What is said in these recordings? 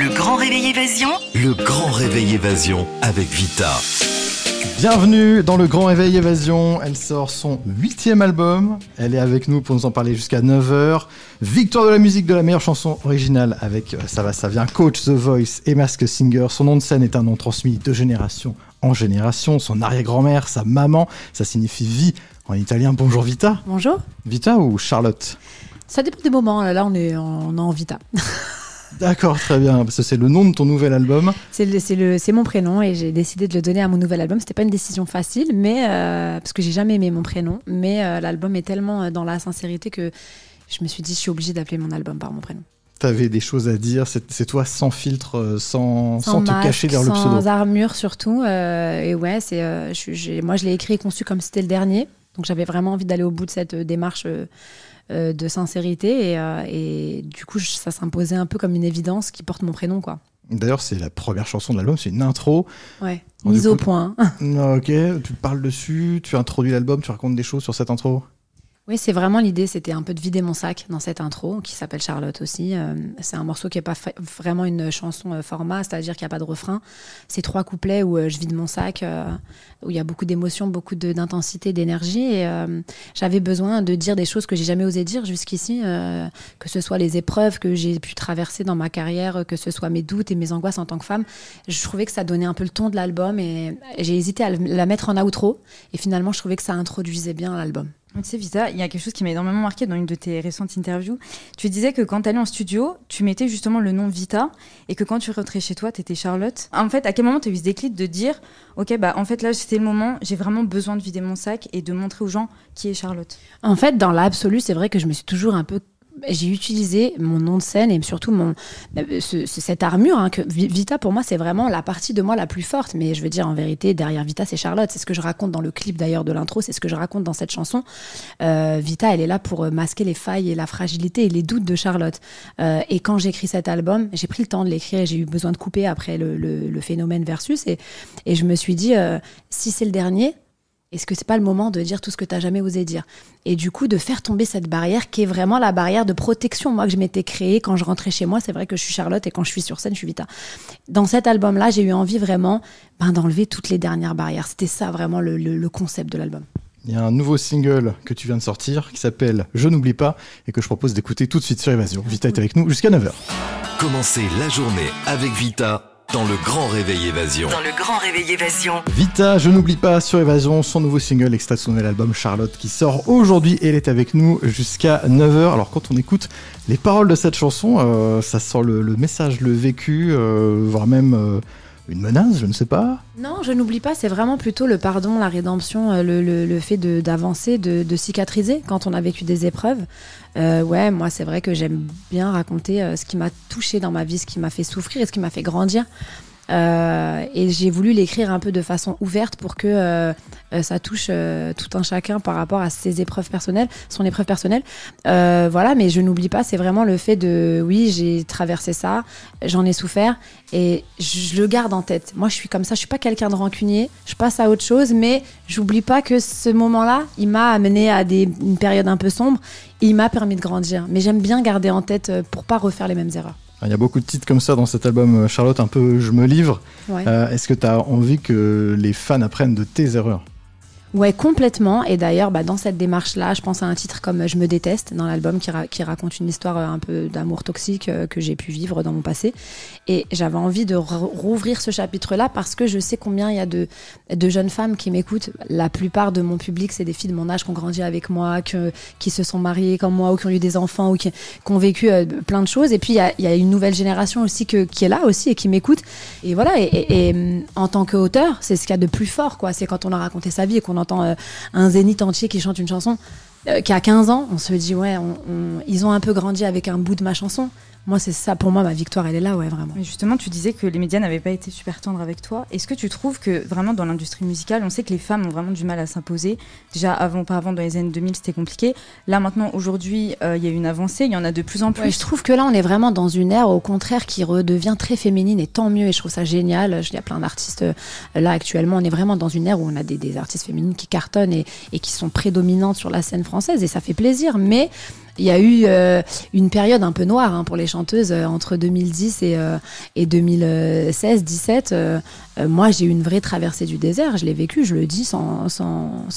Le grand réveil évasion Le grand réveil évasion avec Vita. Bienvenue dans le Grand Réveil Évasion. Elle sort son huitième album. Elle est avec nous pour nous en parler jusqu'à 9h. Victoire de la musique de la meilleure chanson originale avec euh, Ça va, ça vient, Coach The Voice et Mask Singer. Son nom de scène est un nom transmis de génération en génération. Son arrière-grand-mère, sa maman, ça signifie vie en italien. Bonjour Vita. Bonjour. Vita ou Charlotte? Ça dépend des moments. Là, on est en, en Vita. D'accord, très bien, parce que c'est le nom de ton nouvel album. C'est le- c'est le- c'est mon prénom et j'ai décidé de le donner à mon nouvel album. C'était pas une décision facile, mais euh, parce que j'ai jamais aimé mon prénom. Mais euh, l'album est tellement euh, dans la sincérité que je me suis dit, je suis obligée d'appeler mon album par mon prénom. T'avais des choses à dire, c'est toi sans filtre, sans, sans, te cacher derrière le pseudo. Sans armure surtout. euh, et ouais, c'est moi je l'ai écrit et conçu comme c'était le dernier. Donc j'avais vraiment envie d'aller au bout de cette démarche euh, de sincérité et, euh, et du coup ça s'imposait un peu comme une évidence qui porte mon prénom quoi. D'ailleurs, c'est la première chanson de l'album, c'est une intro. Ouais. Mise au point. Ok, tu parles dessus, tu introduis l'album, tu racontes des choses sur cette intro? Oui, c'est vraiment l'idée, c'était un peu de vider mon sac dans cette intro, qui s'appelle Charlotte aussi. Euh, c'est un morceau qui n'est pas vraiment une chanson euh, format, c'est-à-dire qu'il n'y a pas de refrain. C'est trois couplets où euh, je vide mon sac, où il y a beaucoup d'émotions, beaucoup d'intensité, d'énergie. J'avais besoin de dire des choses que j'ai jamais osé dire jusqu'ici, que ce soit les épreuves que j'ai pu traverser dans ma carrière, que ce soit mes doutes et mes angoisses en tant que femme. Je trouvais que ça donnait un peu le ton de l'album et j'ai hésité à la mettre en outro. Et finalement, je trouvais que ça introduisait bien l'album. Tu sais, Vita, il y a quelque chose qui m'a énormément marqué dans une de tes récentes interviews. Tu disais que quand tu allais en studio, tu mettais justement le nom Vita et que quand tu rentrais chez toi, tu étais Charlotte. En fait, à quel moment tu as eu ce déclic de dire Ok, bah en fait là, c'était le moment, j'ai vraiment besoin de vider mon sac et de montrer aux gens qui est Charlotte? En fait, dans l'absolu, c'est vrai que je me suis toujours un peu. J'ai utilisé mon nom de scène et surtout mon, ce- cette armure. hein, que Vi- Vita, pour moi, c'est vraiment la partie de moi la plus forte. Mais je veux dire, en vérité, derrière Vita, c'est Charlotte. C'est ce que je raconte dans le clip d'ailleurs de l'intro. C'est ce que je raconte dans cette chanson. Euh, Vita, elle est là pour euh, masquer les failles et la fragilité et les doutes de Charlotte. Euh, et quand j'écris cet album, j'ai pris le temps de l'écrire et j'ai eu besoin de couper après le, le- phénomène versus. Et, et je me suis dit, si c'est le dernier, est-ce que c'est pas le moment de dire tout ce que tu n'as jamais osé dire? Et du coup, de faire tomber cette barrière qui est vraiment la barrière de protection, moi, que je m'étais créée quand je rentrais chez moi. C'est vrai que je suis Charlotte et quand je suis sur scène, je suis Vita. Dans cet album-là, j'ai eu envie vraiment ben, d'enlever toutes les dernières barrières. C'était ça vraiment le, le- le concept de l'album. Il y a un nouveau single que tu viens de sortir qui s'appelle Je n'oublie pas et que je propose d'écouter tout de suite sur Évasion. Vita est avec nous jusqu'à 9h. Commencez la journée avec Vita dans le grand réveil évasion. Dans le grand réveil évasion. Vita, je n'oublie pas sur Évasion, son nouveau single extrait de son nouvel album Charlotte qui sort aujourd'hui et elle est avec nous jusqu'à 9h. Alors quand on écoute les paroles de cette chanson, euh, ça sent le, le message, le vécu, euh, voire même euh, une menace, je ne sais pas. Non, je n'oublie pas, c'est vraiment plutôt le pardon, la rédemption, euh, le, le- fait d'avancer, de, de cicatriser quand on a vécu des épreuves. Euh, ouais, moi, c'est vrai que j'aime bien raconter euh, ce qui m'a touché dans ma vie, ce qui m'a fait souffrir et ce qui m'a fait grandir. Euh, et j'ai voulu l'écrire un peu de façon ouverte pour que euh, euh, ça touche tout un chacun par rapport à ses épreuves personnelles, son épreuve personnelle. Voilà, mais je n'oublie pas, c'est vraiment le fait de, oui, j'ai traversé ça, j'en ai souffert et je le garde en tête. Moi, je suis comme ça, je suis pas quelqu'un de rancunier, je passe à autre chose, mais j'oublie pas que ce moment-là, il m'a amené à une période un peu sombre, il m'a permis de grandir. Mais j'aime bien garder en tête pour pas refaire les mêmes erreurs. Il y a beaucoup de titres comme ça dans cet album euh, Charlotte, un peu Je me livre. Ouais. Euh, Est-ce que tu as envie que les fans apprennent de tes erreurs? Ouais, complètement. Et d'ailleurs, bah, dans cette démarche-là, je pense à un titre comme Je me déteste dans l'album qui, ra- qui raconte une histoire euh, un peu d'amour toxique euh, que j'ai pu vivre dans mon passé. Et j'avais envie de rouvrir ce chapitre-là parce que je sais combien il y a de, jeunes femmes qui m'écoutent. La plupart de mon public, c'est des filles de mon âge qui ont grandi avec moi, qui se sont mariées comme moi ou qui ont eu des enfants ou qui, ont vécu euh, plein de choses. Et puis, il y a, une nouvelle génération aussi qui est là aussi et qui m'écoute. Et voilà, et, hum, en tant qu'auteur, c'est ce qu'il y a de plus fort, quoi. C'est quand on a raconté sa vie et qu'on entend euh, un zénith entier qui chante une chanson euh, qui a 15 ans, on se dit, ouais, on- on- ils ont un peu grandi avec un bout de ma chanson. Moi, c'est ça, pour moi, ma victoire, elle est là, ouais, vraiment. Mais justement, tu disais que les médias n'avaient pas été super tendres avec toi. Est-ce que tu trouves que vraiment dans l'industrie musicale, on sait que les femmes ont vraiment du mal à s'imposer Déjà, avant, pas avant, dans les années 2000, c'était compliqué. Là, maintenant, aujourd'hui, euh, il y a une avancée, il y en a de plus en plus. Ouais, je trouve que là, on est vraiment dans une ère, au contraire, qui redevient très féminine et tant mieux. Et je trouve ça génial. Il y a plein d'artistes euh, là actuellement. On est vraiment dans une ère où on a des, des artistes féminines qui cartonnent et, et qui sont prédominantes sur la scène française et ça fait plaisir. Mais Il y a eu euh, une période un peu noire hein, pour les chanteuses euh, entre 2010 et, euh, et 2016-17. euh, euh, moi, j'ai eu une vraie traversée du désert. Je l'ai vécu, je le dis sans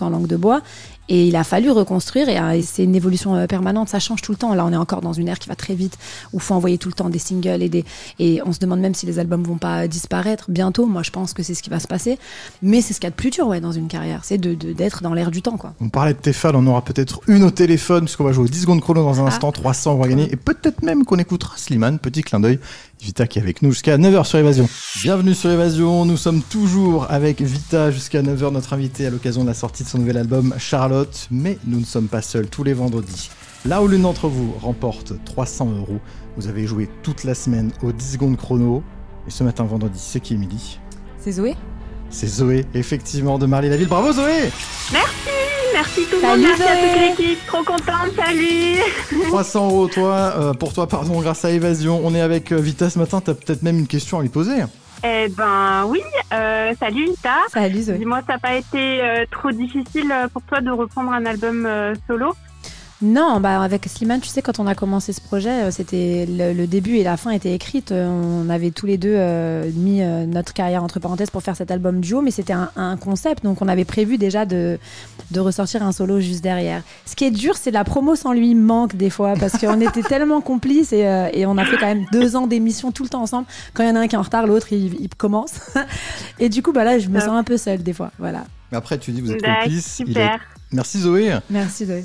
langue de bois. Et il a fallu reconstruire. Et, euh, et c'est une évolution euh, permanente. Ça change tout le temps. Là, on est encore dans une ère qui va très vite, où il faut envoyer tout le temps des singles et des. Et on se demande même si les albums vont pas disparaître bientôt. Moi, je pense que c'est ce qui va se passer. Mais c'est ce qu'il y a de plus dur, ouais, dans une carrière. C'est de, d'être dans l'air du temps, quoi. On parlait de tes fans, on aura peut-être une au téléphone, puisqu'on va jouer aux 10 secondes chrono dans un Ah. instant, 300 on va gagner, et peut-être même qu'on écoutera Slimane, petit clin d'œil. Vita qui est avec nous jusqu'à 9h sur Évasion. Bienvenue sur Évasion, nous sommes toujours avec Vita jusqu'à 9h, notre invité à l'occasion de la sortie de son nouvel album Charlotte, mais nous ne sommes pas seuls tous les vendredis. Là où l'une d'entre vous remporte 300 euros, vous avez joué toute la semaine aux 10 secondes chrono, et ce matin vendredi, c'est qui Émilie? C'est Zoé C'est Zoé, effectivement, de Marly-la-Ville. Bravo Zoé Merci tout le monde, merci à Zoé. toute l'équipe, trop contente, salut 300 euros, toi, euh, pour toi, pardon, grâce à Évasion. On est avec euh, Vita ce matin, t'as peut-être même une question à lui poser. Eh ben oui, euh, salut Vita. Salut Zoé. Dis-moi, ça n'a pas été euh, trop difficile euh, pour toi de reprendre un album euh, solo? Non, bah avec Slimane, tu sais, quand on a commencé ce projet, euh, c'était le, le début et la fin étaient écrites. Euh, On avait tous les deux euh, mis euh, notre carrière entre parenthèses pour faire cet album duo, mais c'était un, un concept, donc on avait prévu déjà de, de ressortir un solo juste derrière. Ce qui est dur, c'est la promo sans lui manque des fois, parce qu'on était tellement complices et, euh, et on a fait quand même deux ans d'émission tout le temps ensemble. Quand il y en a un qui est en retard, l'autre il, il commence. et du coup, bah là, je me Ah. sens un peu seule des fois. Voilà. Mais après, tu dis, vous êtes Bah, complices. Super. est- Merci Zoé. Merci Zoé.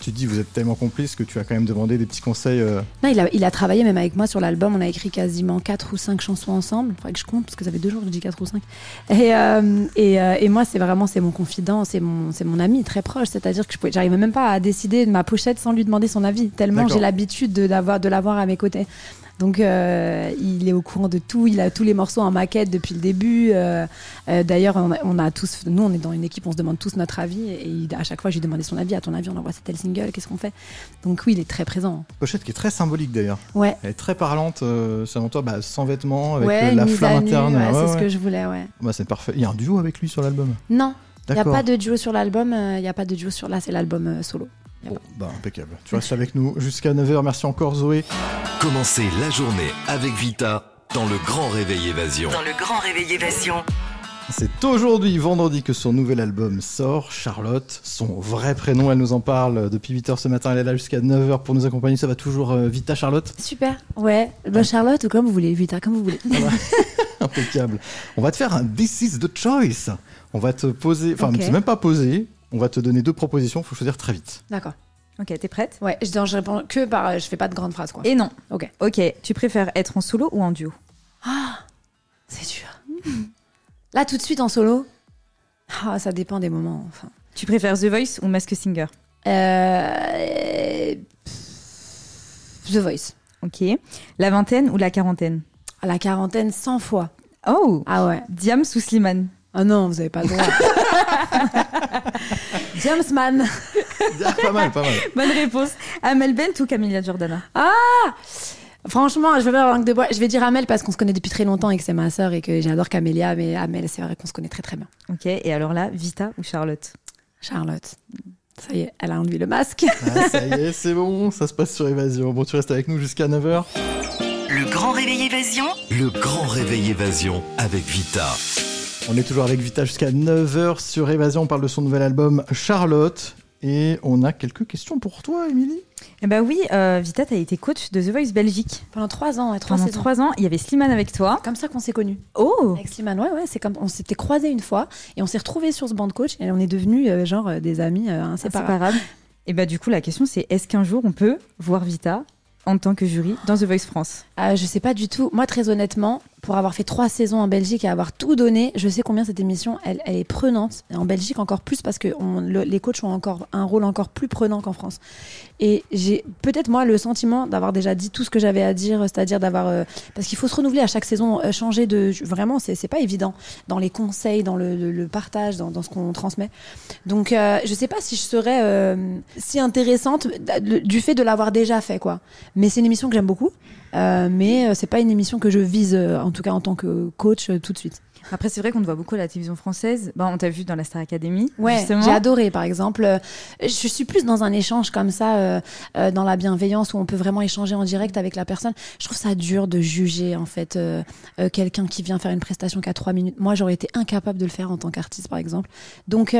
Tu dis, vous êtes tellement complices que tu as quand même demandé des petits conseils. euh, Non, il a, il a travaillé même avec moi sur l'album. On a écrit quasiment 4 ou 5 chansons ensemble. Il faudrait que je compte parce que ça fait deux jours que je dis 4 ou 5. Et, euh, et, euh, et moi, c'est vraiment c'est mon confident, c'est mon, c'est mon ami très proche. C'est-à-dire que je pouvais, j'arrivais même pas à décider de ma pochette sans lui demander son avis. Tellement D'accord. j'ai l'habitude de, d'avoir, de l'avoir à mes côtés. Donc euh, il est au courant de tout, il a tous les morceaux en maquette depuis le début. Euh, euh, d'ailleurs, on a, on a tous, nous on est dans une équipe, on se demande tous notre avis et il- à chaque fois je lui demandais son avis. À ton avis, on envoie tel single, qu'est-ce qu'on fait? Donc oui, il est très présent. Pochette qui est très symbolique d'ailleurs. Ouais. Elle est très parlante, euh, selon toi, bah, sans vêtements, avec ouais, euh, la flamme nu, interne. ouais, Ouais, c'est ce que je voulais, ouais. Bah, c'est parfait. Il y a un duo avec lui sur l'album? Non, il n'y a pas de duo sur l'album, il n'y a pas de duo sur là, c'est l'album euh, solo. Bon, bah, impeccable. Tu restes avec nous jusqu'à 9h. Merci encore Zoé. Commencez la journée avec Vita dans le grand réveil évasion. Dans le grand réveil évasion. C'est aujourd'hui, vendredi, que son nouvel album sort. Charlotte, son vrai prénom, elle nous en parle depuis 8h ce matin. Elle est là jusqu'à 9h pour nous accompagner. Ça va toujours euh, Vita Charlotte? Super, ouais. Bah, Charlotte, ou comme vous voulez, Vita, comme vous voulez. Impeccable. On va te faire un This is the choice. On va te poser, enfin, Ok. c'est même pas poser. On va te donner deux propositions. Faut choisir très vite. D'accord. Ok, t'es prête? Ouais, je, non, je réponds que par. Je fais pas de grandes phrases, quoi. Et non. Ok. Ok, tu préfères être en solo ou en duo? Ah, c'est dur. Là, tout de suite en solo? Ah, ça dépend des moments, enfin. Tu préfères The Voice ou Mask Singer? Euh... The Voice. Ok. La vingtaine ou la quarantaine? À la quarantaine, 100 fois. Oh Ah ouais. Diams ou Slimane? Ah non, vous avez pas le droit. James Man. pas mal, pas mal. Bonne réponse. Amel Bent ou Camilla Jordana Franchement, je vais faire la langue de bois. Je vais dire Amel parce qu'on se connaît depuis très longtemps et que c'est ma sœur et que j'adore Camélia. Mais Amel, c'est vrai qu'on se connaît très très bien. Ok, et alors là, Vita ou Charlotte? Charlotte. Ça y est, elle a enlevé le masque. Ah, ça y est, c'est bon. Ça se passe sur Évasion. Bon, tu restes avec nous jusqu'à 9h. Le grand réveil évasion. Le grand réveil évasion avec Vita. On est toujours avec Vita jusqu'à 9h sur Évasion. On parle de son nouvel album Charlotte. Et on a quelques questions pour toi, Émilie. Eh ben oui, euh, Vita, t'as été coach de The Voice Belgique. Pendant trois ans, et trois Pendant saisons. trois ans, il y avait Slimane avec toi. C'est comme ça qu'on s'est connus. Oh Avec Slimane, ouais, ouais, c'est comme on s'était croisés une fois et on s'est retrouvés sur ce banc de coach et on est devenus euh, genre euh, des amis euh, inséparables. Inséparable. Et bah du coup, la question c'est est-ce qu'un jour on peut voir Vita en tant que jury dans The Voice France? Euh, je sais pas du tout. Moi, très honnêtement, pour avoir fait trois saisons en Belgique et avoir tout donné, je sais combien cette émission, elle, est prenante. En Belgique, encore plus parce que les coachs ont encore un rôle encore plus prenant qu'en France. Et j'ai peut-être moi le sentiment d'avoir déjà dit tout ce que j'avais à dire, c'est-à-dire d'avoir euh, parce qu'il faut se renouveler à chaque saison, euh, changer de vraiment, c'est pas évident dans les conseils, dans le, partage, dans, ce qu'on transmet. Donc, euh, je sais pas si je serais euh, si intéressante du fait de l'avoir déjà fait, quoi. Mais c'est une émission que j'aime beaucoup. Euh, mais euh, c'est pas une émission que je vise, euh, en tout cas en tant que coach, euh, tout de suite. Après, c'est vrai qu'on te voit beaucoup à la télévision française. Bah, on t'a vu dans la Star Academy. Ouais, justement. j'ai adoré par exemple. Je suis plus dans un échange comme ça, euh, euh, dans la bienveillance où on peut vraiment échanger en direct avec la personne. Je trouve ça dur de juger en fait euh, quelqu'un qui vient faire une prestation qu'à trois minutes. Moi, j'aurais été incapable de le faire en tant qu'artiste par exemple. Donc,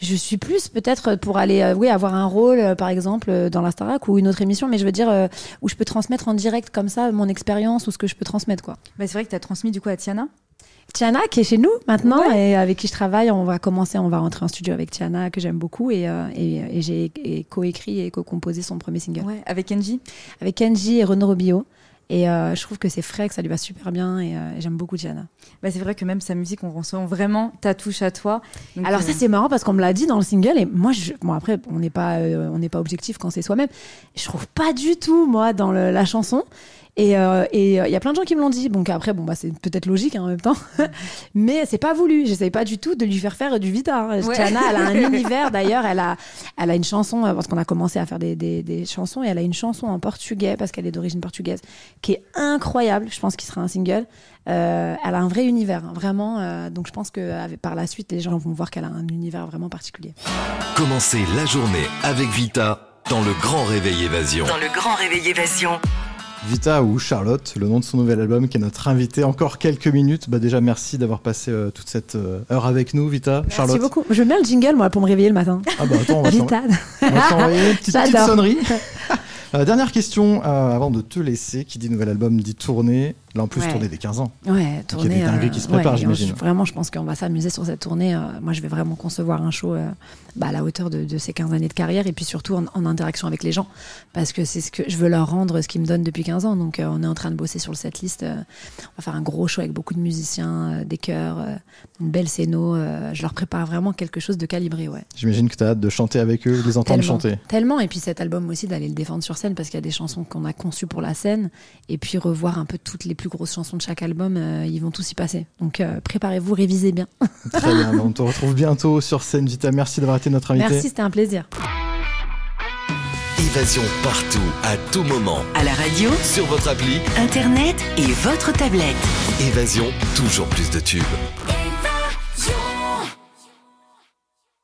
je suis plus peut-être pour aller, oui, avoir un rôle par exemple dans la Starac ou une autre émission, mais je veux dire où je peux transmettre en direct comme ça mon expérience ou ce que je peux transmettre quoi. Bah, c'est vrai que tu as transmis du coup à Tiana. Tiana qui est chez nous maintenant et avec qui je travaille, on va commencer, on va rentrer en studio avec Tiana que j'aime beaucoup et, euh, et, et j'ai coécrit et co-composé son premier single Ouais, avec Kenji. avec Kenji et Renaud Robillot. Et euh, je trouve que c'est frais, que ça lui va super bien et, euh, et j'aime beaucoup Tiana. Bah, c'est vrai que même sa musique, on ressent vraiment ta touche à toi. Donc, Alors euh, ça c'est marrant parce qu'on me l'a dit dans le single et moi je, bon après on n'est pas euh, on n'est pas objectif quand c'est soi-même. Je trouve pas du tout moi dans le- la chanson et euh, et il y a plein de gens qui me l'ont dit. Donc après bon bah c'est peut-être logique hein, en même temps, mais c'est pas voulu. J'essaye pas du tout de lui faire faire du Vita. hein. Ouais. Tiana elle a un univers d'ailleurs. Elle a elle a une chanson euh, parce qu'on a commencé à faire des, des, des chansons et elle a une chanson en portugais parce qu'elle est d'origine portugaise qui est incroyable. Je pense qu'il sera un single. Euh, elle a un vrai univers, hein, vraiment. euh, donc je pense que avec- par la suite, les gens vont voir qu'elle a un univers vraiment particulier. Commencez la journée avec Vita dans le Grand Réveil Évasion. Dans le grand réveil évasion. Vita ou Charlotte, le nom de son nouvel album qui est notre invité. Encore quelques minutes. Bah déjà merci d'avoir passé euh, toute cette euh, heure avec nous, Vita. Charlotte. Merci beaucoup. Je mets le jingle moi pour me réveiller le matin. Ah bah attends, on va t'envoyer une petite, petite sonnerie. Euh, dernière question avant de te laisser. Qui dit nouvel album dit tournée. Là en plus Ouais. tournée des 15 ans. Ouais, il y a des tournée. dingueries qui se préparent, ouais, j'imagine. Vraiment, je pense qu'on va s'amuser sur cette tournée. Euh, moi, je vais vraiment concevoir un show euh, bah, à la hauteur de, de ces 15 années de carrière et puis surtout en, en interaction avec les gens parce que c'est ce que je veux leur rendre, ce qu'ils me donnent depuis 15 ans. Donc, euh, on est en train de bosser sur le setlist. on va faire un gros show avec beaucoup de musiciens, des chœurs, une belle scéno. je leur prépare vraiment quelque chose de calibré, ouais. J'imagine que tu as hâte de chanter avec eux, de les entendre Tellement, chanter. tellement. Et puis cet album aussi d'aller le défendre sur scène parce qu'il y a des chansons qu'on a conçues pour la scène et puis revoir un peu toutes les plus grosses chansons de chaque album, euh, ils vont tous y passer. Donc euh, préparez-vous, révisez bien. Très bien. On te retrouve bientôt sur scène, Vita. Merci d'avoir été notre invité. Merci, c'était un plaisir. Évasion partout, à tout moment. À la radio, Sur votre appli, Internet et votre tablette. Évasion, toujours plus de tubes.